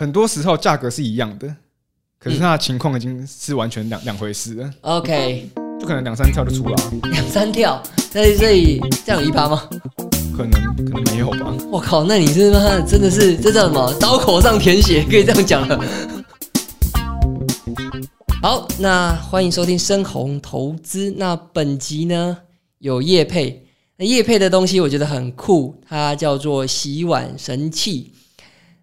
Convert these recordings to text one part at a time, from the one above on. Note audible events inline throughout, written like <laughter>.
很多时候价格是一样的，可是它的情况已经是完全两两回事了，OK，就可能两三跳就出了啊、两三跳，在这里这样有一趴吗？可能可能没有吧。我靠，那你是妈的真的是这叫什么？刀口上舔血，可以这样讲了。<laughs> 好，那欢迎收听深红投资。那本集呢有叶配，那叶配的东西我觉得很酷，它叫做洗碗神器。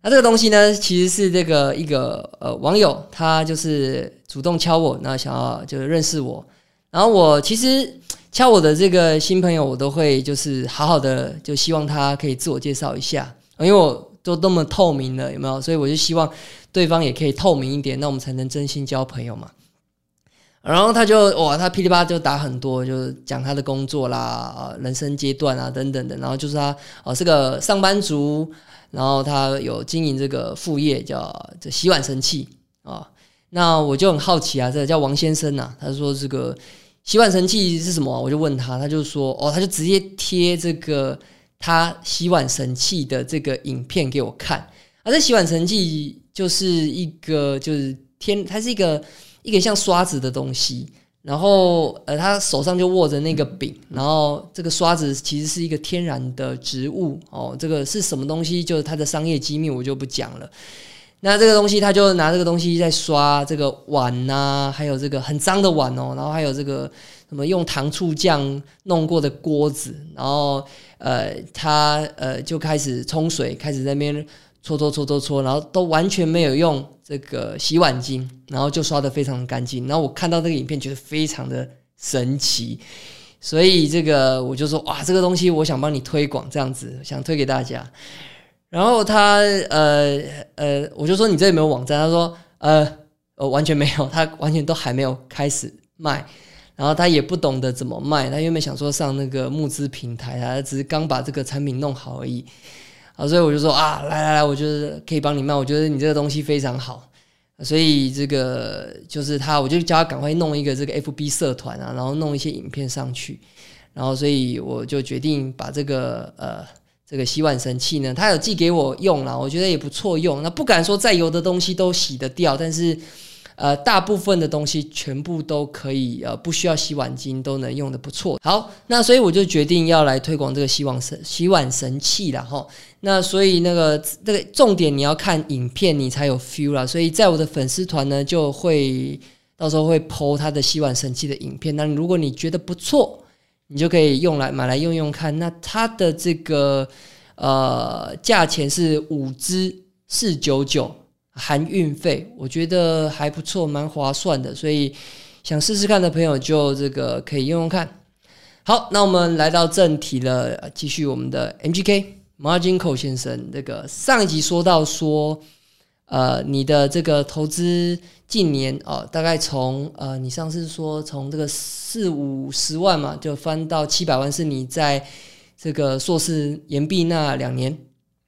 那这个东西呢，其实是这个一个呃网友，他就是主动敲我，那想要就是认识我。然后我其实敲我的这个新朋友，我都会就是好好的，就希望他可以自我介绍一下，因为我都那么透明了，有没有？所以我就希望对方也可以透明一点，那我们才能真心交朋友嘛。然后他就哇，他噼里啪啦就打很多，就是讲他的工作啦、人生阶段啊等等的。然后就是他哦是个上班族，然后他有经营这个副业叫这洗碗神器啊、那我就很好奇啊，这个叫王先生呐、他说这个洗碗神器是什么、我就问他，他就说哦，他就直接贴这个他洗碗神器的这个影片给我看。啊，这洗碗神器就是一个就是天，它是一个一个像刷子的东西，然后呃，他手上就握着那个柄，然后这个刷子其实是一个天然的植物哦，这个是什么东西？就是它的商业机密，我就不讲了。那这个东西，他就拿这个东西在刷这个碗呐、还有这个很脏的碗哦，然后还有这个什么用糖醋酱弄过的锅子，然后呃，他呃就开始冲水，开始在那边搓搓搓搓搓，然后都完全没有用这个洗碗巾，然后就刷得非常干净。然后我看到这个影片，觉得非常的神奇，所以这个我就说哇，这个东西我想帮你推广，这样子想推给大家。然后他呃呃，我就说你这有没有网站？他说呃呃完全没有，他完全都还没有开始卖。然后他也不懂得怎么卖，他原本想说上那个募资平台，他只是刚把这个产品弄好而已。啊，所以我就说啊，来来来，我觉得可以帮你卖，我觉得你这个东西非常好。所以这个就是他，我就叫他赶快弄一个这个 FB 社团啊，然后弄一些影片上去。然后，所以我就决定把这个呃这个洗碗神器呢，他有寄给我用了，我觉得也不错用。那不敢说再油的东西都洗得掉，但是呃大部分的东西全部都可以呃不需要洗碗巾都能用的不错。好，那所以我就决定要来推广这个洗碗神洗碗神器了哈。那所以那个这个重点你要看影片你才有 feel 啦，所以在我的粉丝团呢就会到时候会 PO 它的洗碗神器的影片。那如果你觉得不错，你就可以用来买来用用看。那它的这个呃价钱是五支四九九含运费，我觉得还不错，蛮划算的。所以想试试看的朋友就这个可以用用看。好，那我们来到正题了，继续我们的 MGK Marginal 先生。这个上一集说到说，呃，你的这个投资近年哦、大概从呃，你上次说从这个四五十万嘛，就翻到七百万，是你在这个硕士研毕那两年，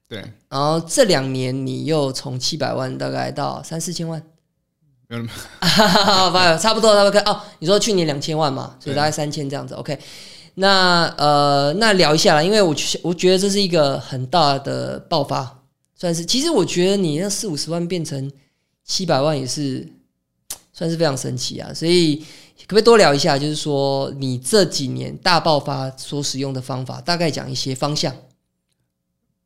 对，然后这两年你又从七百万大概到三四千万，没有那么不，差不多，差不多。哦，你说去年两千万嘛，所以大概三千这样子。OK，那呃，那聊一下啦，因为我觉我觉得这是一个很大的爆发，算是。其实我觉得你那四五十万变成七百万也是算是非常神奇啊，所以可不可以多聊一下？就是说你这几年大爆发所使用的方法，大概讲一些方向。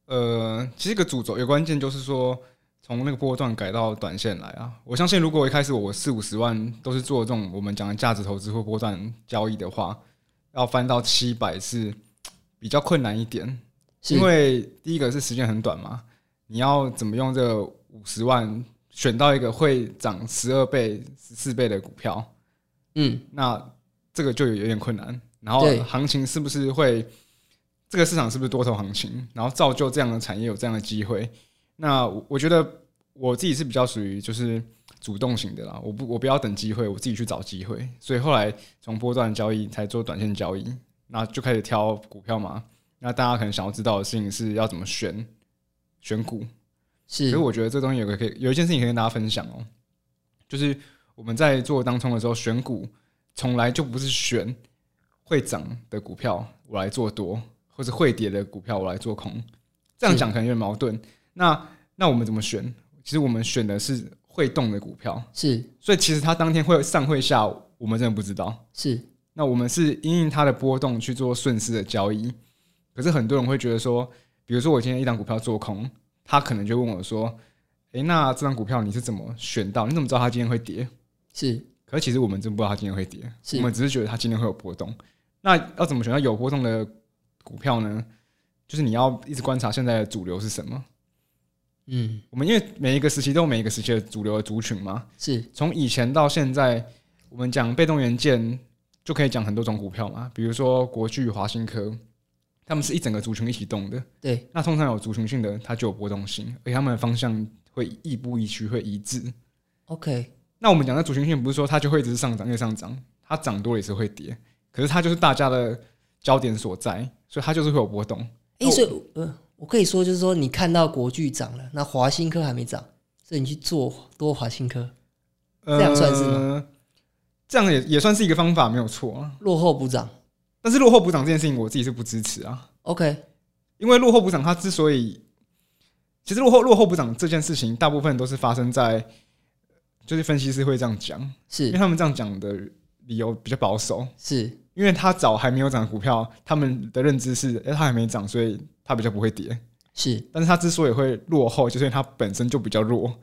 呃，其实一个主轴有关键就是说，从那个波段改到短线来啊。我相信，如果一开始我四五十万都是做这种我们讲的价值投资或波段交易的话，要翻到七百是比较困难一点。<laughs> 因为第一个是时间很短嘛，你要怎么用这五十万选到一个会涨十二倍、十四倍的股票，嗯，那这个就有有点困难。然后行情是不是会这个市场是不是多头行情，然后造就这样的产业有这样的机会？那我我觉得我自己是比较属于就是主动型的啦，我不我不要等机会，我自己去找机会。所以后来从波段交易才做短线交易，那就开始挑股票嘛。那大家可能想要知道的事情是要怎么选选股，是所以我觉得这东西有个可以有一件事情可以跟大家分享哦，就是我们在做当冲的时候选股，从来就不是选会涨的股票我来做多，或者会跌的股票我来做空。这样讲可能有点矛盾。那那我们怎么选？其实我们选的是会动的股票，是所以其实它当天会上会下，我们真的不知道。是，那我们是因应它的波动去做顺势的交易。可是很多人会觉得说，比如说我今天一档股票做空，他可能就问我说：“诶，那这张股票你是怎么选到？你怎么知道它今天会跌？”是可是其实我们真不知道它今天会跌，是我们只是觉得它今天会有波动。那要怎么选到有波动的股票呢？就是你要一直观察现在的主流是什么。嗯我们因为每一个时期都有每一个时期的主流的族群嘛，是从以前到现在，我们讲被动元件就可以讲很多种股票嘛，比如说国巨、华新科，他们是一整个族群一起动的。对那通常有族群性的，它就有波动性，而且它们的方向会亦步亦趋，会一致。OK 那我们讲的族群性，不是说它就会一直上涨，一直上涨，它涨多了也是会跌，可是它就是大家的焦点所在，所以它就是会有波动。哎、所以呃，我可以说就是说，你看到国巨涨了，那华新科还没涨，所以你去做多华新科，这样算是吗？这样也也算是一个方法，没有错啊。落后补涨。但是落后补涨这件事情，我自己是不支持啊。OK 因为落后补涨，它之所以其实落后落后补涨这件事情，大部分都是发生在就是分析师会这样讲，是因为他们这样讲的理由比较保守，是因为它早还没有涨的股票，他们的认知是，哎、它还没涨，所以它比较不会跌。是，但是它之所以会落后，就是因为它本身就比较弱，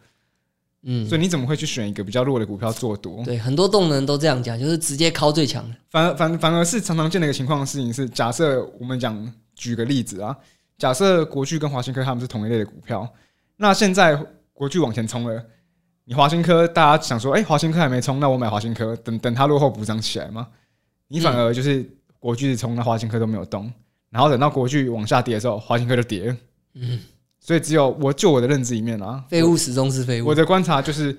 嗯，所以你怎么会去选一个比较弱的股票做多？对，很多动能都这样讲，就是直接敲最强的。反而反反而是常常见的一个情况的事情是，假设我们讲举个例子啊，假设国巨跟华新科他们是同一类的股票，那现在国巨往前冲了，你华新科大家想说，哎、华新科还没冲，那我买华新科，等等它落后补涨起来嘛？你反而就是国巨冲，那华新科都没有动，然后等到国巨往下跌的时候，华新科就跌了。嗯，所以只有我就我的认知里面啊，废物始终是废物。我的观察就是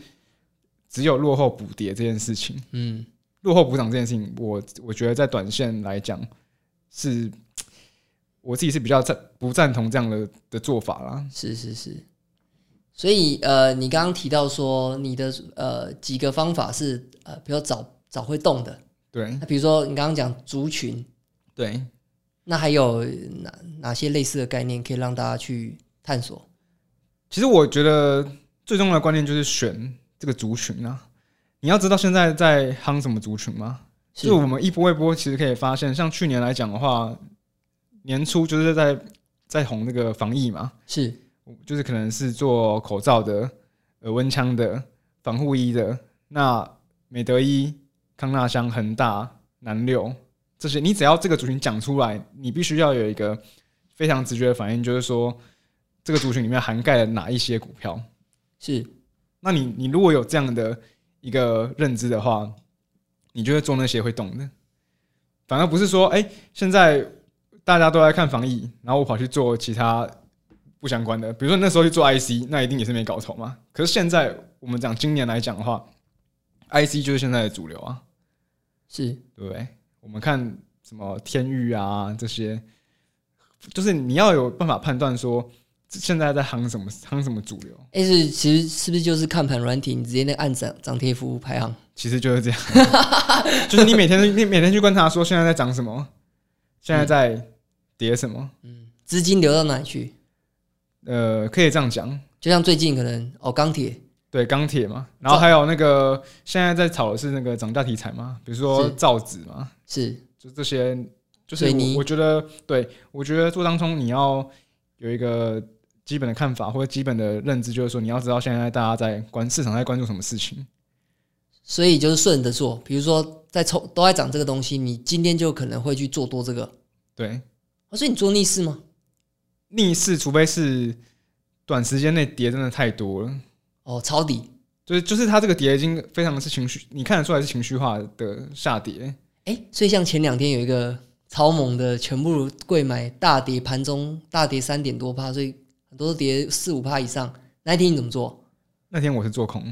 只有落后补跌这件事情。嗯，落后补涨这件事情，我我觉得在短线来讲是，我自己是比较赞不赞同这样的的做法啦。是是是。所以呃，你刚刚提到说你的呃几个方法是呃，比如找找会动的，对那比如说你刚刚讲族群，对，那还有哪哪些类似的概念可以让大家去探索？其实我觉得最重要的观念就是选这个族群啊。你要知道现在在夯什么族群吗？是就我们一波一波，其实可以发现，像去年来讲的话，年初就是在在红那个防疫嘛，是就是可能是做口罩的、呃温枪的、防护衣的，那美德衣、康纳香、恒大、南六这些，你只要这个族群讲出来，你必须要有一个非常直觉的反应，就是说这个族群里面涵盖了哪一些股票。是那你你如果有这样的一个认知的话，你就会做那些会动的，反而不是说，哎、现在大家都在看防疫，然后我跑去做其他不相关的，比如说那时候去做 IC，那一定也是没搞头嘛。可是现在我们讲今年来讲的话，IC 就是现在的主流啊，是对不对？我们看什么天域啊这些，就是你要有办法判断说现在在行什么行什么主流。哎、是其实是不是就是看盘软体，你直接那个按涨涨跌幅排行？其实就是这样，<laughs> 就是你每天你每天去观察说现在在涨什么，现在在跌什么，资金流到哪里去？呃，可以这样讲。就像最近可能哦钢铁对钢铁嘛，然后还有那个现在在炒的是那个涨价题材嘛，比如说造纸嘛，是就这些，就是我我觉得，对我觉得做当中你要有一个基本的看法或者基本的认知，就是说你要知道现在大家在关市场在关注什么事情。所以就是顺着做，比如说在抽都在涨这个东西，你今天就可能会去做多这个。对，哦、所以你做逆势吗？逆势除非是短时间内跌真的太多了。哦，抄底。就是就是它这个跌已经非常的是情绪，你看得出来是情绪化的下跌。哎、所以像前两天有一个超猛的，全部贵买大跌，盘中大跌三点多趴，所以很多都跌四五趴以上。那一天你怎么做？那天我是做空，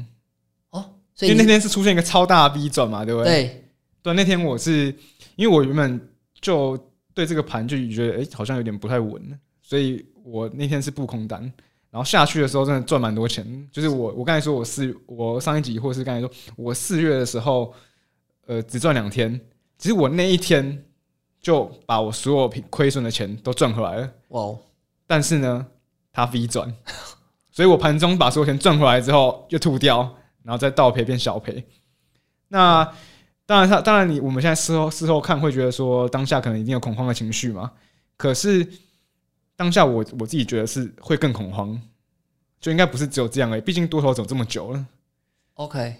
哦，所以因为那天是出现一个超大的 V 转嘛，对不对？对对，那天我是因为我原本就对这个盘就觉得哎、诶好像有点不太稳，所以我那天是布空单，然后下去的时候真的赚蛮多钱。就是我我刚才说我四我上一集或是刚才说我四月的时候，呃，只赚两天，其实我那一天就把我所有亏亏损的钱都赚回来了。哇哦，但是呢，它 V 转，<laughs> 所以我盘中把所有钱赚回来之后又吐掉，然后再倒赔变小赔。那当然，他当然你我们现在事后事后看会觉得说当下可能一定有恐慌的情绪嘛，可是当下我我自己觉得是会更恐慌，就应该不是只有这样而已，毕竟多头走这么久了。OK，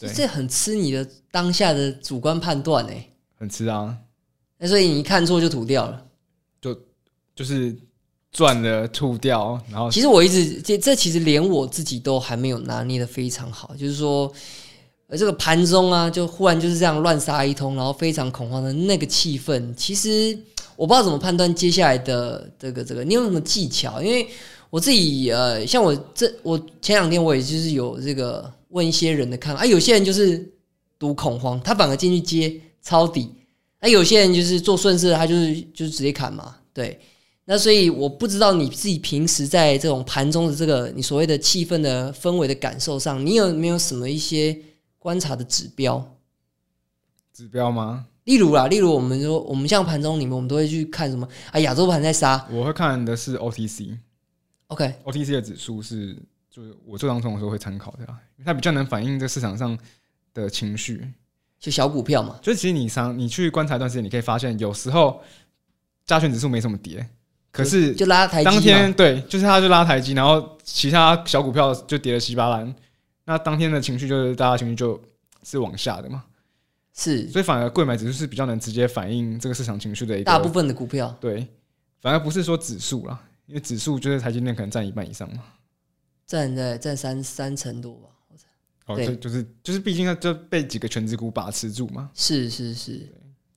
对这很吃你的当下的主观判断哎。很吃啊，那所以你一看错就吐掉了。就就是赚了吐掉，然后其实我一直这这其实连我自己都还没有拿捏的非常好，就是说，呃，这个盘中啊，就忽然就是这样乱杀一通，然后非常恐慌的那个气氛，其实我不知道怎么判断接下来的这个这个，你有什么技巧？因为我自己呃，像我这我前两天我也就是有这个问一些人的看法，啊，有些人就是赌恐慌，他反而进去接抄底，那、有些人就是做顺势，他就是就是直接砍嘛，对。那所以我不知道你自己平时在这种盘中的这个你所谓的气氛的氛围的感受上，你有没有什么一些观察的指标？指标吗？例如啦，例如我们说，我们像盘中里面，我们都会去看什么啊？亚洲盘在杀我会看的是 OTC。，OK，OTC 的指数是，就是我做当中的时候会参考的啊，因为它比较能反映这市场上的情绪。就小股票嘛，就是其实你常你去观察一段时间，你可以发现有时候加权指数没什么跌，可是就拉台当天对，就是它就拉台积，然后其他小股票就跌了稀巴烂，那当天的情绪就是大家情绪就是往下的嘛，是所以反而贵买指数是比较能直接反映这个市场情绪的一个大部分的股票对，反而不是说指数啦，因为指数就是台积电可能占一半以上嘛。占在占三三成多吧，哦，对就就是就是，毕竟它就被几个全职股把持住嘛，是是是。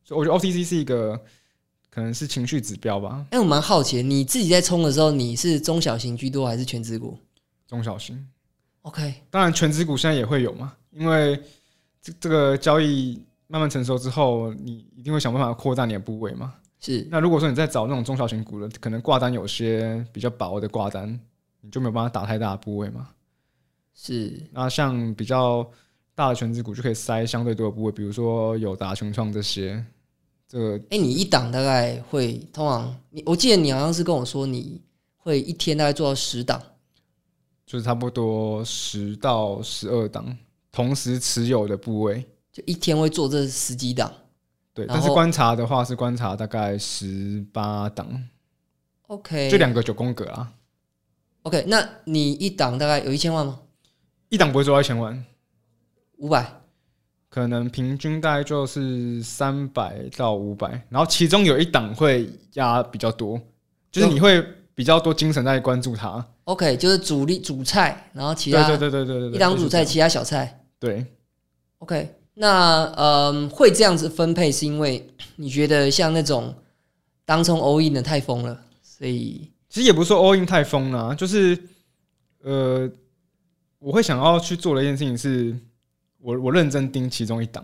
所以我觉得 OTC 是一个可能是情绪指标吧，哎、我蛮好奇，你自己在冲的时候，你是中小型居多还是全职股中小型。？OK，当然，全职股现在也会有嘛，因为这这个交易慢慢成熟之后，你一定会想办法扩大你的部位嘛。是那如果说你在找那种中小型股的，可能挂单有些比较薄的挂单，你就没有办法打太大的部位嘛。是那像比较大的全职股就可以塞相对多的部位，比如说友达、群创这些。这个哎、你一档大概会通常你，我记得你好像是跟我说你会一天大概做到十档，就是差不多十到十二档同时持有的部位。就一天会做这十几档。对，但是观察的话是观察大概十八档，OK，就两个九宫格啊，OK，那你一档大概有一千万吗？一档不会做到一千万，五百。可能平均大概就是三百到五百，然后其中有一档会压比较多，就是你会比较多精神在关注它。OK，就是主力主菜，然后其对他对对对对对，一档主菜，其他小菜。对，OK，那嗯，会这样子分配是因为你觉得像那种当冲 all in 的太疯了，所以其实也不是说 all in 太疯了啊、就是呃，我会想要去做的一件事情是，我我认真盯其中一档，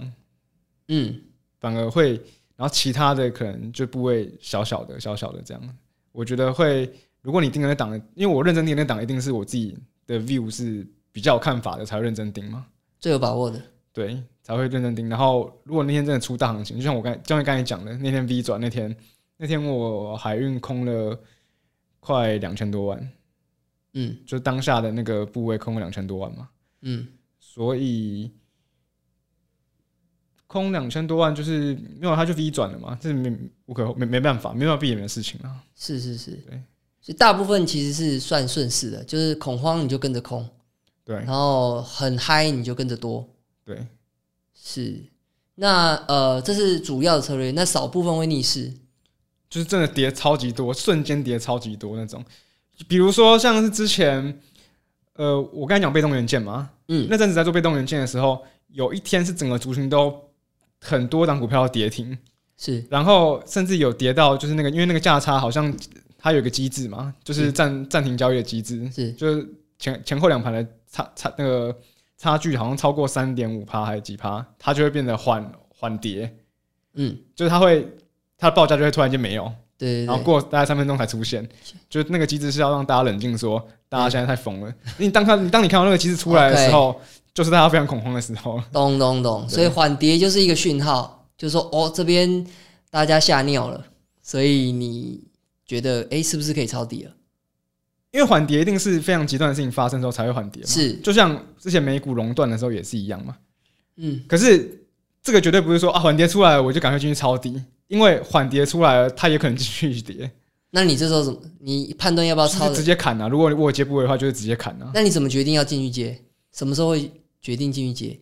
嗯反而会，然后其他的可能就部位小小的、小小的这样。我觉得会，如果你盯的那档，因为我认真盯那档，一定是我自己的 view 是比较有看法的，才会认真盯嘛。最有把握的。对，才会认真盯。然后，如果那天真的出大行情，就像我刚就像刚才讲的，那天 V 转那天，那天我海运空了快两千多万，嗯。就当下的那个部位空了两千多万嘛，嗯，所以空两千多万就是没有，它就 V 转了嘛，这是没无可没没办法，没办法避免的事情啊。是是是，对，所以大部分其实是算顺势的，就是恐慌你就跟着空，对。然后很嗨你就跟着多。对，是，那呃，这是主要的策略，那少部分会逆势。就是真的跌超级多，瞬间跌超级多那种。比如说像是之前，呃，我刚才讲被动元件嘛，嗯，那阵子在做被动元件的时候，有一天是整个族群都很多档股票跌停，是。然后甚至有跌到就是那个，因为那个价差好像它有一个机制嘛，就是暂暂停交易的机制，是。就是前前后两盘的差差那个差距好像超过三点五趴还是几趴，它就会变得缓缓跌，嗯，就是它会它的报价就会突然间没有，对然后过大概三分钟才出现，就是那个机制是要让大家冷静说，大家现在太疯了。你当看你当你看到那个机制出来的时候，就是大家非常恐慌的时候。懂懂懂，所以缓跌就是一个讯号，就是说哦这边大家吓尿了，所以你觉得哎是不是可以抄底了？因为缓跌一定是非常极端的事情发生之后才会缓跌嘛，是，就像之前美股熔断的时候也是一样嘛。嗯，可是这个绝对不是说啊缓跌出来了我就赶快进去抄底，因为缓跌出来了，它也可能继续跌，那你这时候怎么？你判断要不要抄就是直？接砍啊。如果我接部位的话，就是直接砍啊。那你怎么决定要进去接？什么时候会决定进去接？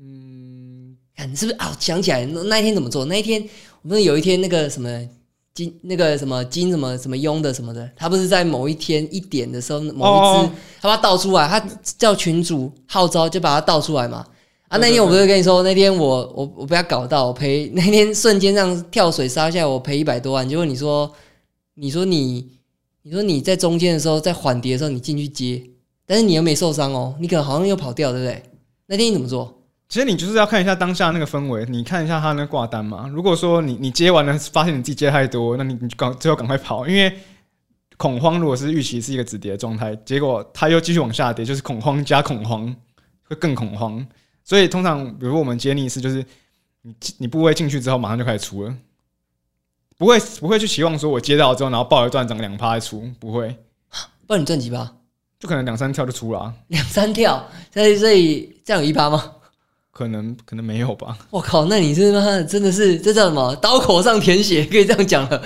嗯，看是不是啊？想起来那那一天怎么做？那一天我们有一天那个什么金那个什么金什么什么庸的什么的，他不是在某一天一点的时候某一只、哦他把它倒出来，他叫群主号召就把它倒出来嘛。啊，那天我不是跟你说，那天我我我被他搞到，我赔那天瞬间让跳水杀下来，我赔一百多万。结果你说，你说你你说你在中间的时候，在缓跌的时候你进去接，但是你又没受伤哦，你可能好像又跑掉，对不对？那天你怎么做？其实你就是要看一下当下那个氛围，你看一下他那挂单嘛。如果说你你接完了，发现你自己接太多，那你你就赶最后赶快跑，因为恐慌如果是预期是一个止跌的状态，结果它又继续往下跌，就是恐慌加恐慌，会更恐慌。所以通常，比如说我们接逆势，就是你你部位进去之后，马上就开始出了，不会不会去期望说我接到之后，然后爆一段涨两趴再出，不会，不然你赚几趴？就可能两三跳就出了啊、两三跳，所以所以这样有一趴吗？可能可能没有吧。<laughs> 我靠，那你是妈真的是这叫什么？刀口上舔血，可以这样讲了。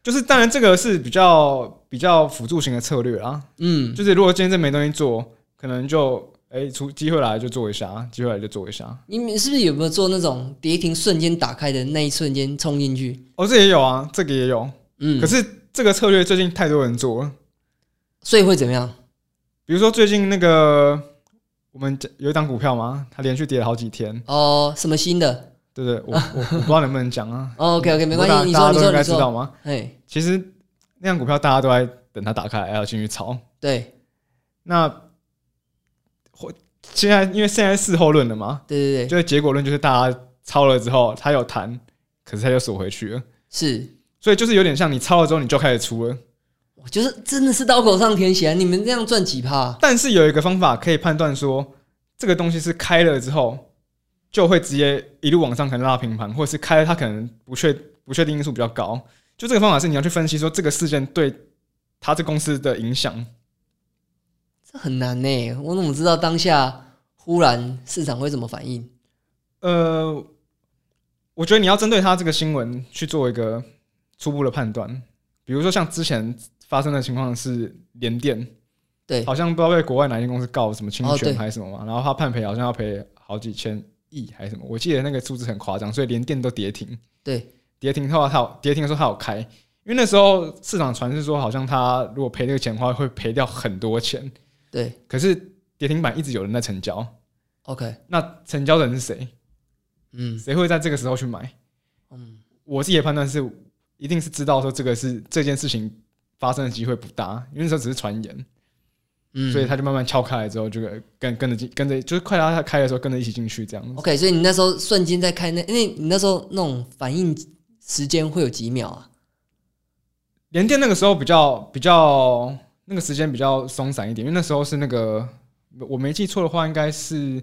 就是当然这个是比较比较辅助型的策略啊，嗯，就是如果今天真没东西做，可能就哎出机会来就做一下，机会来就做一下。你们是不是有没有做那种跌停瞬间打开的那一瞬间冲进去？哦，这也有啊，这个也有。嗯，可是这个策略最近太多人做了，所以会怎么样？比如说最近那个我们有一档股票嘛，它连续跌了好几天，哦，什么新的？对不对？我 <laughs> 我我不知道能不能讲啊。哦，OK OK，没关系，你说都应该你说你，知道吗？哎，其实那档股票大家都在等它打开来要进去炒。对那或现在因为现在事后论了嘛，对对对，就是结果论就是大家抄了之后，它有弹，可是它又锁回去了，是，所以就是有点像你抄了之后你就开始出了。我就是真的是刀口上舔血啊！你们这样赚几趴？但是有一个方法可以判断说，这个东西是开了之后就会直接一路往上，可能拉平盘，或者是开了它可能不确不确定因素比较高。就这个方法是你要去分析说这个事件对他这公司的影响。这很难呢，我怎么知道当下忽然市场会怎么反应？呃，我觉得你要针对他这个新闻去做一个初步的判断。比如说像之前发生的情况是联电，对，好像不知道被国外哪间公司告什么侵权还是什么嘛，然后他判赔好像要赔好几千亿还是什么，我记得那个数字很夸张，所以连电都跌停。对，跌停的话，它有跌停的时候它有开，因为那时候市场传是说好像他如果赔这个钱的话会赔掉很多钱，对。可是跌停板一直有人在成交，，OK，那成交的人是谁？嗯。谁会在这个时候去买？嗯，我自己的判断是，一定是知道说这个是这件事情发生的机会不大，因为那时候只是传言。嗯，所以他就慢慢撬开来之后，就跟跟着进，跟着就是快拉他开的时候，跟着一起进去这样子。OK，所以你那时候瞬间在开那，因为你那时候那种反应时间会有几秒啊？连电那个时候比较比较那个时间比较松散一点，因为那时候是那个我没记错的话，应该是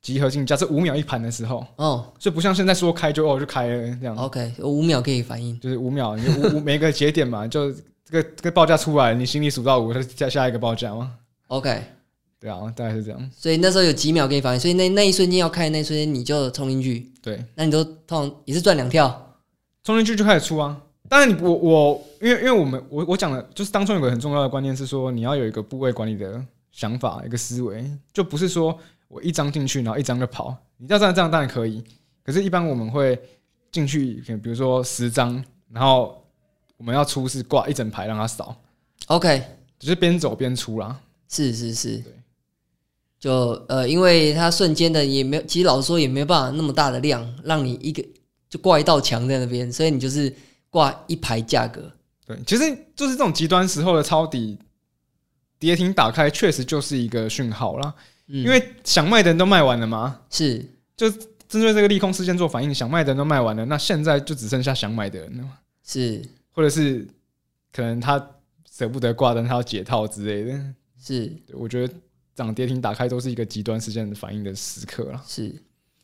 集合竞价是五秒一盘的时候，哦所以不像现在说开就哦就开了这样，，OK，五秒可以反应。就是五秒，你五五每个节点嘛，就这个这个报价出来，你心里数到五，它下下一个报价吗，OK，对啊，大概是这样。所以那时候有几秒可以反应，所以那那一瞬间要开的那一瞬间你就冲进去，对，那你都通常也是赚两跳。冲进去就开始出啊。当然你，我我因为因为我们我我讲的就是当中有个很重要的观念是说，你要有一个部位管理的想法，一个思维，就不是说我一张进去，然后一张就跑。你要这样这样当然可以，可是，一般我们会进去，比如说十张，然后我们要出是挂一整排让他扫，OK，只是边走边出啦。是是是。对，就呃，因为它瞬间的也没有，其实老实说也没有办法那么大的量，让你一个就挂一道墙在那边，所以你就是挂一排价格。对，其实就是这种极端时候的抄底跌停打开，确实就是一个讯号啦。嗯，因为想卖的人都卖完了嘛，是。就针对这个利空事件做反应，想卖的人都卖完了，那现在就只剩下想买的人了嘛，是或者是可能他舍不得挂单，他要解套之类的。是我觉得涨跌停打开都是一个极端事件的反应的时刻了。是。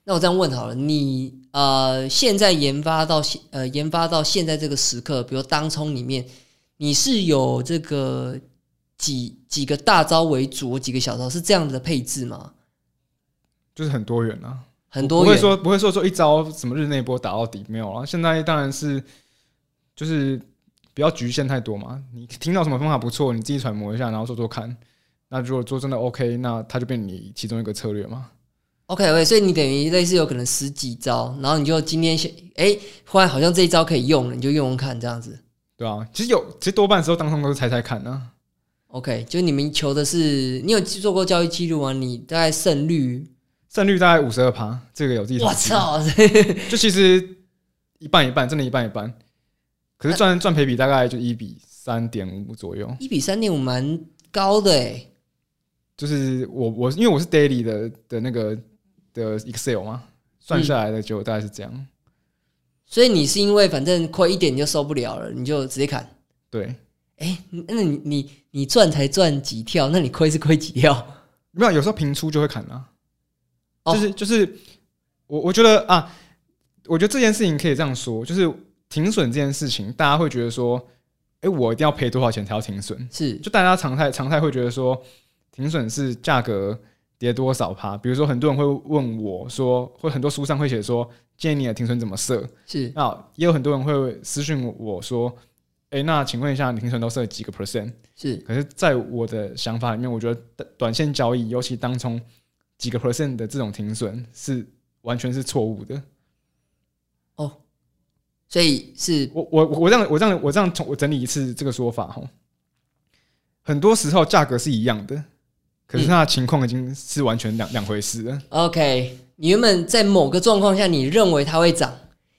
那我这样问好了，你呃现在研发到现呃研发到现在这个时刻，比如当冲里面，你是有这个几几个大招为主，几个小招是这样子的配置吗？就是很多元啊，很多元不会说不会说说一招什么日内波打到底没有啊。现在当然是就是不要局限太多嘛。你听到什么方法不错，你自己揣摩一下，然后做做看。那如果做真的 OK，那它就变你其中一个策略嘛。OK OK，所以你等于类似有可能十几招，然后你就今天先哎，忽然好像这一招可以用了，你就用用看这样子。对啊，其实有，其实多半时候当中都是猜猜看啊。OK，就你们求的是，你有做过交易记录吗？你大概胜率？胜率大概五十二趴，这个有自己我，操！<laughs> 就其实一半一半，真的一半一半。可是赚赚赔比大概就一比三点五左右。一比三点五蛮高的哎。就是我我因为我是 daily 的的那个的 Excel 嘛，算下来的就大概是这样。所以你是因为反正亏一点你就受不了了，你就直接砍。对，哎，那你你你赚才赚几跳，那你亏是亏几跳？没有有时候平出就会砍啊。哦就是就是我我觉得啊，我觉得这件事情可以这样说，就是停损这件事情，大家会觉得说，哎、我一定要赔多少钱才要停损？是就大家常态常态会觉得说，停损是价格跌多少趴。比如说，很多人会问我说，或很多书上会写说，建议你的停损怎么设？是那也有很多人会私信我说，哎、那请问一下，你停损都设几个 percent？是可是，在我的想法里面，我觉得短短线交易，尤其当冲几个 percent 的这种停损，是完全是错误的。哦，所以是我我我这样我这样我这样从我整理一次这个说法哈，很多时候价格是一样的，可是它的情况已经是完全两两回事了。OK。你原本在某个状况下，你认为它会涨，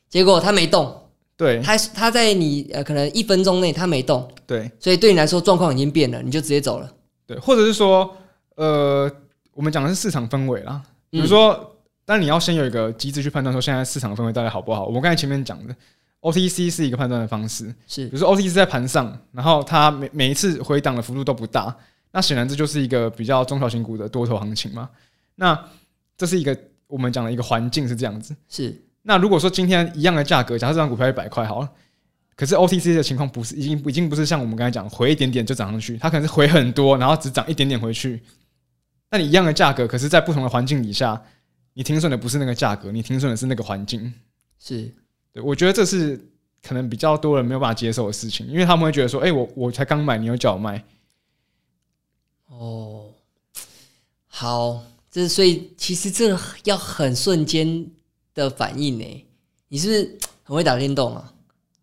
结果它没动，对它它在你呃可能一分钟内它没动，对所以对你来说状况已经变了，你就直接走了。对，或者是说，呃，我们讲的是市场氛围啦，比如嗯说，但你要先有一个机制去判断说现在市场氛围到底好不好。我们刚才前面讲的 OTC 是一个判断的方式，是比如说 OTC 在盘上，然后它每每一次回档的幅度都不大，那显然这就是一个比较中小型股的多头行情嘛。那这是一个我们讲的一个环境是这样子。是那如果说今天一样的价格，假设这张股票一百块好了，可是 OTC 的情况不是已经已经不是像我们刚才讲回一点点就涨上去，它可能是回很多，然后只涨一点点回去。那你一样的价格，可是在不同的环境底下，你停损的不是那个价格，你停损的是那个环境。是对我觉得这是可能比较多人没有办法接受的事情，因为他们会觉得说，哎、我我才刚买，你又叫我卖，哦，好，这所以其实这要很瞬间的反应呢。你是不是很会打电动啊？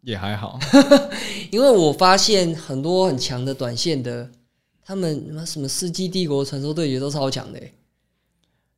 也还好。<laughs> 因为我发现很多很强的短线的，他们什么什么《世纪帝国传说对决》都超强的欸。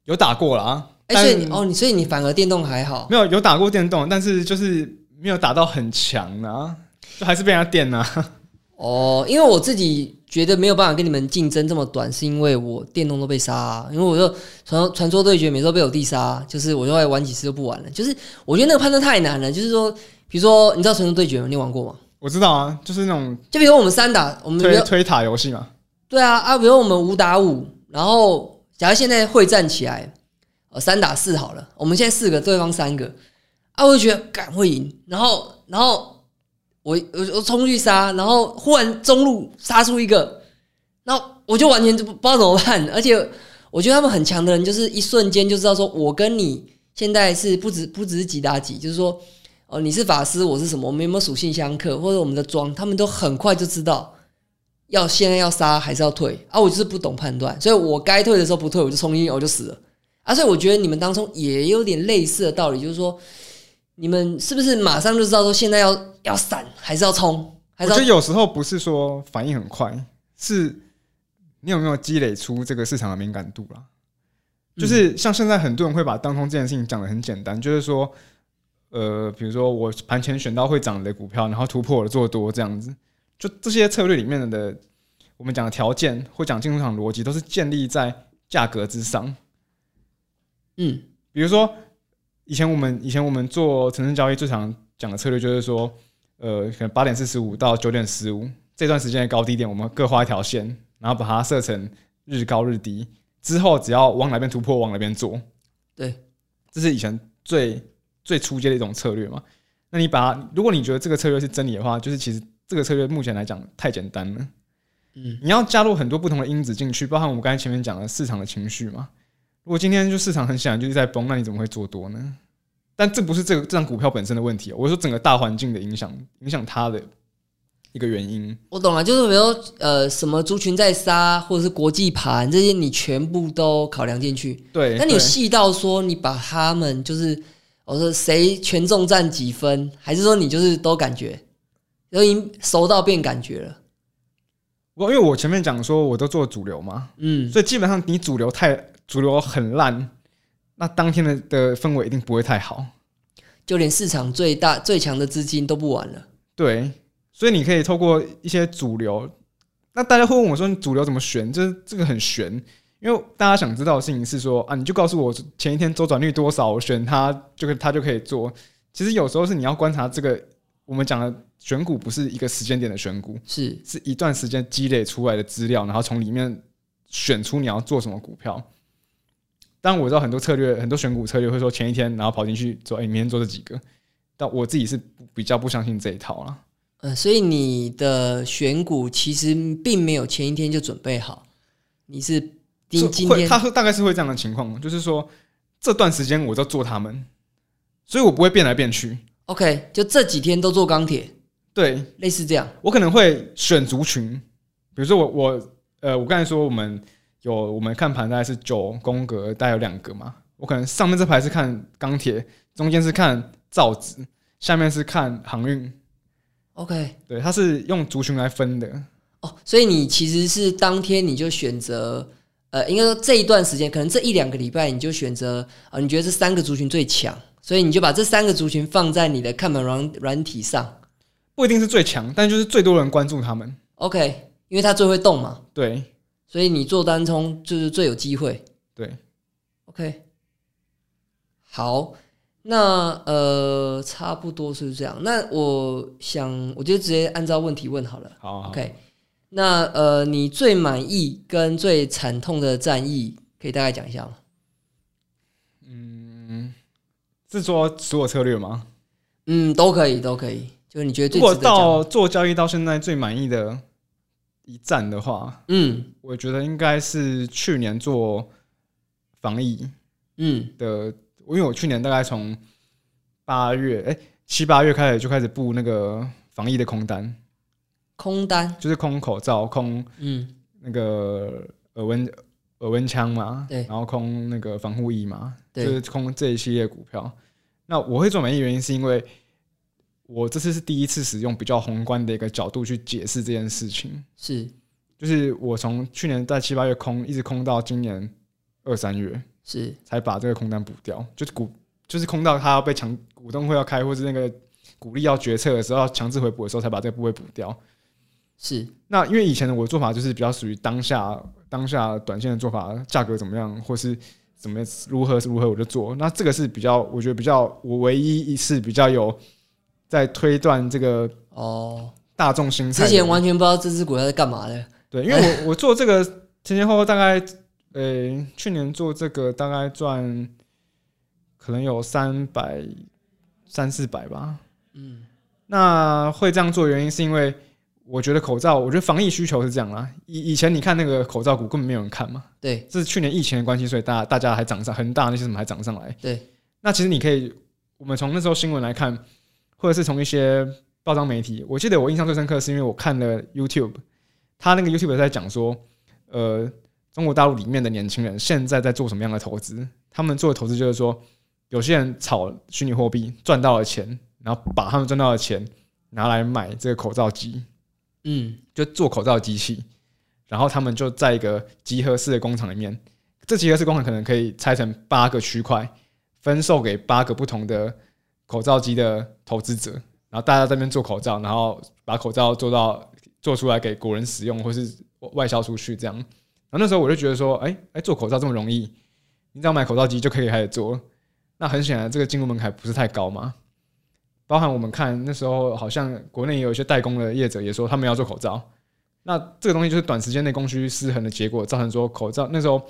有打过了啊，哎、但所以你哦，你所以你反而电动还好没有有打过电动，但是就是没有打到很强啊，就还是被人家电啊。<laughs> 哦，因为我自己觉得没有办法跟你们竞争这么短，是因为我电动都被杀、啊，因为我就传传说对决每次都被我弟杀，就是我就会玩几次就不玩了。就是我觉得那个判断太难了，就是说，比如说你知道传说对决吗？你玩过吗？我知道啊，就是那种就比如我们三打，我们推推塔游戏嘛。对啊啊，比如我们五打五，然后假如现在会战起来，呃，三打四好了，我们现在四个，对方三个，啊，我就觉得敢会赢，然后然后我我我冲去杀，然后忽然中路杀出一个，然后我就完全就不知道怎么办，而且我觉得他们很强的人，就是一瞬间就知道说我跟你现在是不止不只是几打几，就是说哦你是法师，我是什么，我们有没有属性相克，或者我们的装，他们都很快就知道。要现在要杀还是要退啊？我就是不懂判断，所以我该退的时候不退，我就冲进去我就死了啊！所以我觉得你们当中也有点类似的道理，就是说你们是不是马上就知道说现在要要闪还是要冲，还是要我觉得有时候不是说反应很快，是你有没有积累出这个市场的敏感度啦。就是像现在很多人会把当冲这件事情讲的很简单，就是说，呃，比如说我盘前选到会涨的股票，然后突破了做多这样子，就这些策略里面的我们讲的条件或讲进出场逻辑，都是建立在价格之上。嗯比如说，以前我们以前我们做城市交易最常讲的策略就是说，呃，可能八点四十五到九点十五这段时间的高低点，我们各画一条线，然后把它设成日高日低，之后只要往哪边突破往哪边做。对，这是以前最最初阶的一种策略嘛。那你把，如果你觉得这个策略是真理的话，就是其实这个策略目前来讲太简单了。嗯，你要加入很多不同的因子进去，包含我们刚才前面讲的市场的情绪嘛。如果今天就市场很显然就是在崩，那你怎么会做多呢？但这不是这个这张股票本身的问题，我说整个大环境的影响，影响它的一个原因。我懂了，就是比如说呃，什么族群在杀，或者是国际盘这些，你全部都考量进去。对，那你有细到说你把他们就是我说谁权重占几分，还是说你就是都感觉都已经熟到变感觉了？我因为我前面讲说我都做主流嘛，嗯，所以基本上你主流太主流很烂，那当天的的氛围一定不会太好。就连市场最大最强的资金都不玩了。对，所以你可以透过一些主流。那大家会问我说：“你主流怎么选？”这这个很悬，因为大家想知道的事情是说啊，你就告诉我前一天周转率多少，我选它就可它就可以做。其实有时候是你要观察这个，我们讲的选股不是一个时间点的选股，是是一段时间积累出来的资料，然后从里面选出你要做什么股票。当然我知道很多策略，很多选股策略会说前一天然后跑进去做，哎、明天做这几个，但我自己是比较不相信这一套了。呃，所以你的选股其实并没有前一天就准备好，你是今今天它会大概是会这样的情况，就是说这段时间我都做他们，所以我不会变来变去。OK，就这几天都做钢铁，对类似这样。我可能会选族群，比如说我我呃，我刚才说我们有我们看盘大概是九宫格，大概有两个嘛，我可能上面这排是看钢铁，中间是看造纸，下面是看航运，OK，对，它是用族群来分的。哦，所以你其实是当天你就选择，呃，应该说这一段时间，可能这一两个礼拜你就选择，呃，你觉得这三个族群最强，所以你就把这三个族群放在你的看盘软软体上。不一定是最强，但就是最多人关注他们。，OK，因为它最会动嘛，对所以你做单冲就是最有机会对，，OK。好，那呃，差不多是这样。那我想，我就直接按照问题问好了。好好 OK，那呃，你最满意跟最惨痛的战役，可以大概讲一下吗？嗯是说所有策略吗？嗯，都可以，都可以。就是你觉得最如果到做交易到现在最满意的一站的话，嗯。我觉得应该是去年做防疫嗯。的，因为我去年大概从八月哎七八月开始就开始布那个防疫的空单，空单，就是空口罩、空嗯。那个耳温耳温枪嘛，对。然后空那个防护衣嘛，就是空这一系列股票。那我会做满意原因是因为我这次是第一次使用比较宏观的一个角度去解释这件事情，是。就是我从去年在七八月空一直空到今年二三月是。才把这个空单补掉，就是股就是空到它要被强股东会要开或是那个股利要决策的时候要强制回补的时候才把这个部位补掉。是。那因为以前的我的做法就是比较属于当下当下短线的做法，价格怎么样，或是怎么如何如何我就做。那这个是比较，我觉得比较我唯一一次比较有在推断这个哦。大众心态。之前完全不知道这只股票在干嘛的。对，因为我 <laughs> 我做这个前前后后大概呃去年做这个大概赚可能有三百三四百吧。嗯那会这样做原因是因为我觉得口罩，我觉得防疫需求是这样啦。以以前你看那个口罩股根本没有人看嘛，对这是去年疫情的关系，所以大家大家还涨上，很大那些什么还涨上来。对，那其实你可以，我们从那时候新闻来看，或者是从一些报章媒体，我记得我印象最深刻是因为我看了 YouTube，他那个 YouTube 在讲说，呃，中国大陆里面的年轻人现在在做什么样的投资？他们做的投资就是说，有些人炒虚拟货币赚到了钱，然后把他们赚到的钱拿来买这个口罩机，嗯。就做口罩机器，然后他们就在一个集合式的工厂里面，这集合式工厂可能可以拆成八个区块，分售给八个不同的口罩机的投资者，然后大家在那边做口罩，然后把口罩做到做出来给国人使用，或是外销出去这样。然后那时候我就觉得说，哎、哎、做口罩这么容易，你只要买口罩机就可以开始做。那很显然，这个进入门槛不是太高嘛。包含我们看那时候，好像国内也有一些代工的业者也说他们要做口罩，那这个东西就是短时间内供需失衡的结果，造成说口罩那时候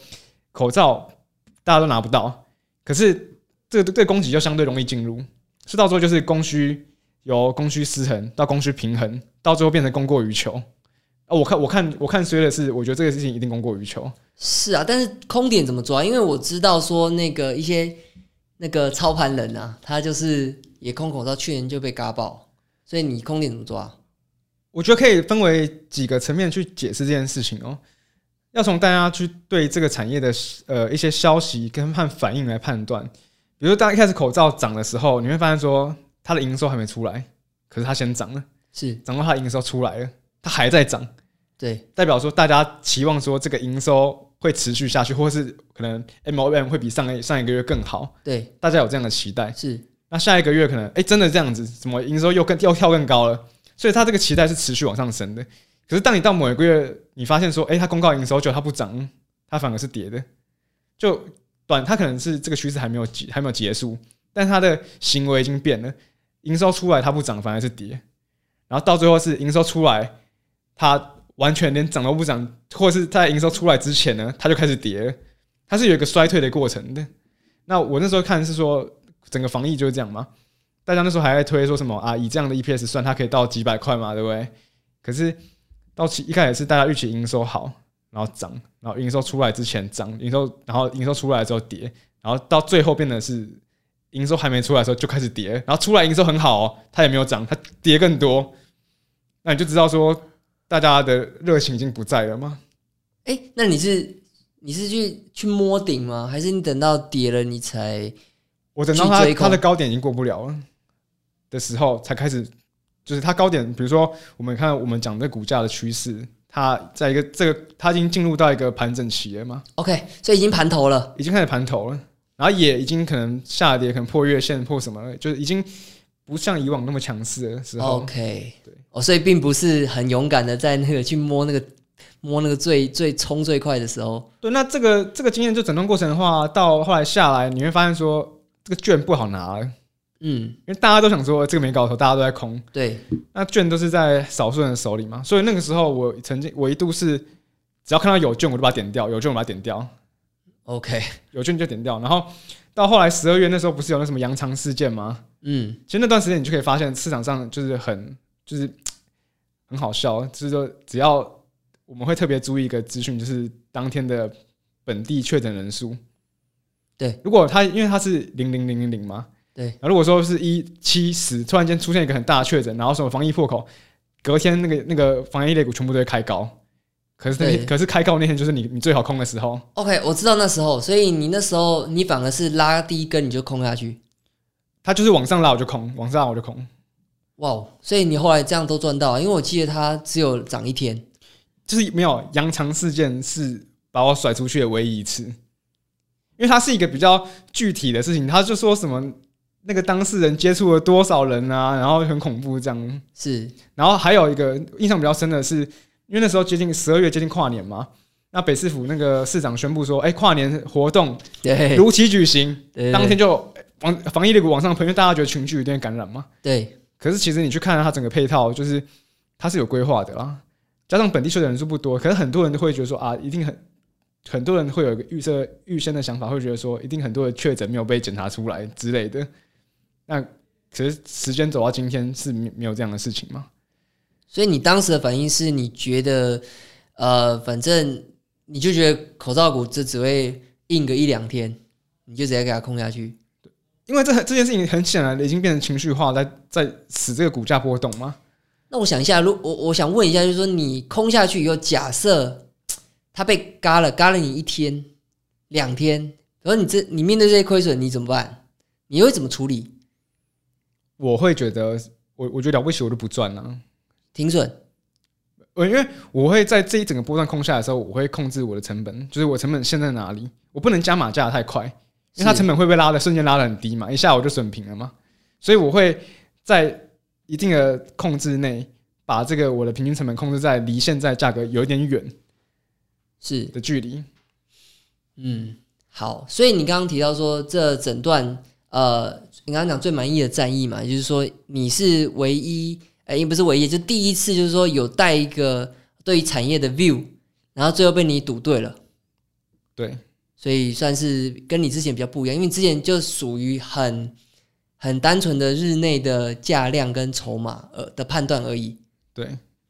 口罩大家都拿不到，可是这个这个供给就相对容易进入，是到最后就是供需由供需失衡到供需平衡，到最后变成供过于求，啊，我看我看我看衰的是，我觉得这个事情一定供过于求。是啊，但是空点怎么抓？因为我知道说那个一些那个操盘人啊，他就是也空口罩，去年就被嘎爆，所以你空点怎么抓？我觉得可以分为几个层面去解释这件事情哦。要从大家去对这个产业的呃一些消息跟判反应来判断。比如当一开始口罩涨的时候，你会发现说它的营收还没出来，可是它先涨了，是。涨到它的营收出来了，它还在涨，对，代表说大家期望说这个营收会持续下去，或是可能 M O M 会比上一上一个月更好，对，大家有这样的期待。是。那下一个月可能哎、真的这样子，怎么营收又更又跳更高了？所以它这个期待是持续往上升的。可是当你到某一个月，你发现说，哎、它公告营收就它不涨，它反而是跌的，就短它可能是这个趋势还没有结还没有结束，但它的行为已经变了，营收出来它不涨，反而是跌，然后到最后是营收出来，它完全连涨都不涨，或者是在营收出来之前呢，它就开始跌，它是有一个衰退的过程的。那我那时候看是说，整个防疫就是这样嘛，大家那时候还在推说什么啊，以这样的 EPS 算，它可以到几百块嘛，对不对？可是到期一开始是大家预期营收好，然后涨，然后营收出来之前涨，营收然后营收出来之后跌，然后到最后变得是营收还没出来的时候就开始跌，然后出来营收很好哦，它也没有涨，它跌更多，那你就知道说大家的热情已经不在了吗？哎、那你是你是去去摸顶吗？还是你等到跌了你才？我等到它它的高点已经过不了了的时候，才开始，就是它高点，比如说我们看我们讲的股价的趋势，它在一个这个它已经进入到一个盘整期了嘛，OK，所以已经盘头了。已经开始盘头了，然后也已经可能下跌，可能破月线破什么了，就是已经不像以往那么强势的时候。OK，对，哦，所以并不是很勇敢的在那个去摸那个摸那个最最冲最快的时候。对，那这个这个经验就整段过程的话，到后来下来，你会发现说这个券不好拿了，嗯，因为大家都想说这个没搞头，大家都在空，对，那券都是在少数人手里嘛，所以那个时候我曾经我一度是只要看到有券我就把它点掉，有券我把它点掉，OK，<laughs> 有券就点掉。然后到后来十二月那时候不是有那什么扬长事件吗？嗯，其实那段时间你就可以发现市场上就是很就是很好笑，就是说只要我们会特别注意一个资讯，就是当天的本地确诊人数。对，如果他因为他是零零零零零嘛，对那如果说是一七十，突然间出现一个很大的确诊，然后什么防疫破口，隔天那个那个防疫类股全部都会开高。可是那，可是开高那天就是你你最好空的时候，OK，我知道那时候，所以你那时候你反而是拉第一根你就空下去，它就是往上拉我就空，往上拉我就空，哇哦！所以你后来这样都赚到，因为我记得它只有涨一天。就是没有扬长事件是把我甩出去的唯一一次，因为它是一个比较具体的事情，他就说什么那个当事人接触了多少人啊，然后很恐怖这样，是，然后还有一个印象比较深的是，因为那时候接近十二月接近跨年嘛，那北市府那个市长宣布说，哎、跨年活动，如期举行，对当天就防防疫的股往上喷，因为大家觉得群聚有点感染嘛。对。可是其实你去看它整个配套，就是它是有规划的啦，加上本地确诊人数不多，可是很多人都会觉得说啊，一定很很多人会有一个预设预先的想法，会觉得说一定很多的确诊没有被检查出来之类的。那可是时间走到今天是没没有这样的事情吗？所以你当时的反应是你觉得，呃，反正你就觉得口罩股这只会硬个一两天，你就直接给它空下去。对因为这这件事情很显然的已经变成情绪化，在在使这个股价波动吗。那我想一下，如我我想问一下，就是说你空下去以后，假设 <tsk> 它被嘎了，嘎了你一天、两天，然后你这你面对这些亏损，你怎么办？你会怎么处理？我会觉得，我我觉得了不起，我就不赚了。停损？我因为我会在这一整个波段空下来的时候，我会控制我的成本，就是我成本现在哪里，我不能加码加的太快，因为它成本会被拉的瞬间拉的很低嘛，一下我就损平了嘛，所以我会在一定的控制内，把这个我的平均成本控制在离现在价格有一点远是的距离。嗯，好，所以你刚刚提到说这整段呃，你刚刚讲最满意的战役嘛，也就是说你是唯一，呃，也不是唯一，就第一次就是说有带一个对于产业的 view，然后最后被你赌对了，对，所以算是跟你之前比较不一样，因为你之前就属于很很单纯的日内的价量跟筹码呃的判断而已。对，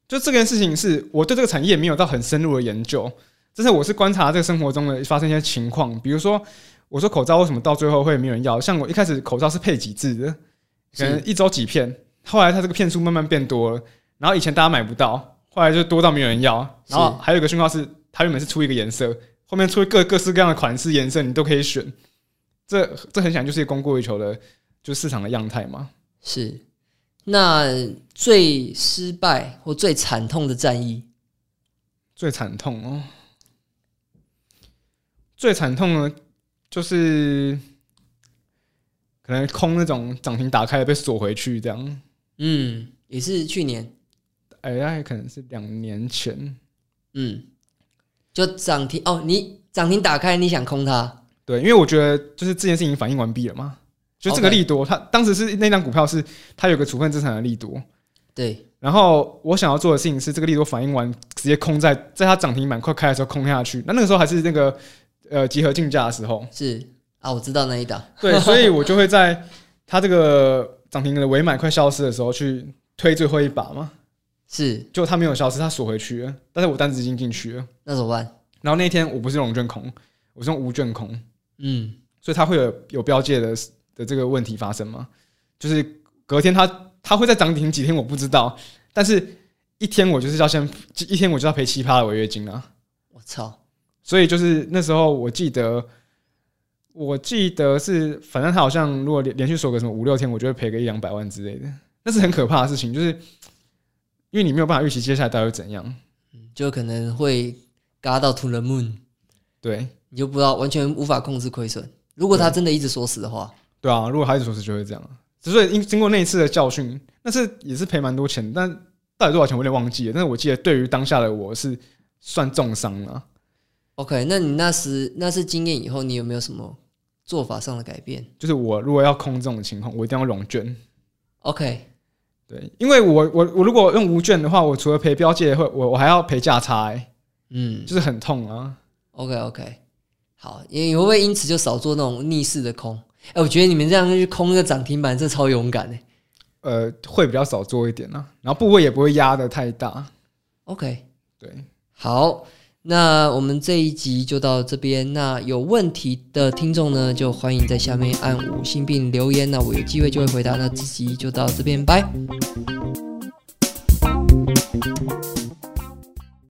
就这件事情是我对这个产业没有到很深入的研究，但是我是观察这个生活中的发生一些情况，比如说我说口罩为什么到最后会没有人要？像我一开始口罩是配几支的，可能一周几片，后来它这个片数慢慢变多了，然后以前大家买不到，后来就多到没有人要，然后还有一个讯号是它原本是出一个颜色，后面出各各式各样的款式颜色，你都可以选，这这很显然就是一个供过于求的，就市场的样态嘛。是，那最失败或最惨痛的战役，最惨痛哦，最惨痛呢，就是可能空那种涨停打开了被锁回去这样。嗯，也是去年，哎呀，可能是两年前。嗯，就涨停哦，你涨停打开，你想空它？对，因为我觉得就是这件事情反应完毕了嘛，就这个利多，它当时是那张股票是它有个处分资产的利多，对，然后我想要做的事情是这个利多反应完，直接空在在它涨停板快开的时候空下去。那那个时候还是那个呃集合竞价的时候，是啊，我知道那一档，对，<laughs> 所以我就会在它这个涨停的尾买快消失的时候去推最后一把嘛。是就它没有消失，它锁回去了，但是我单子已经进去了。那怎么办？然后那天我不是用融券空，我是用无券空，嗯，所以它会有有标界的的这个问题发生吗？就是隔天它它会在涨停几天我不知道，但是一天我就是要先一天我就要赔七趴的违约金啊。我操，所以就是那时候我记得，我记得是反正他好像如果连连续锁个什么五六天，我就会赔个一两百万之类的，那是很可怕的事情，就是因为你没有办法预期接下来到底会怎样。就可能会嘎到 to the moon，对你就不知道，完全无法控制亏损。如果他真的一直锁死的话，对啊，如果他一直锁死就会这样。所以因经过那一次的教训，那是也是赔蛮多钱，但到底多少钱我有点忘记了。但是我记得对于当下的我是算重伤了。OK，那你那时那次经验以后，你有没有什么做法上的改变就是我如果要空这种情况，我一定要融券。？OK，对，因为我我我如果用无券的话，我除了赔标界会，我我还要赔价差、欸，嗯就是很痛啊。，OK OK，好，你你会不会因此就少做那种逆势的空？哎、我觉得你们这样去空一个涨停板，这超勇敢哎。呃，会比较少做一点啊，然后部位也不会压的太大。OK，对，好，那我们这一集就到这边。那有问题的听众呢，就欢迎在下面按五星并留言，那我有机会就会回答。那这集就到这边，拜。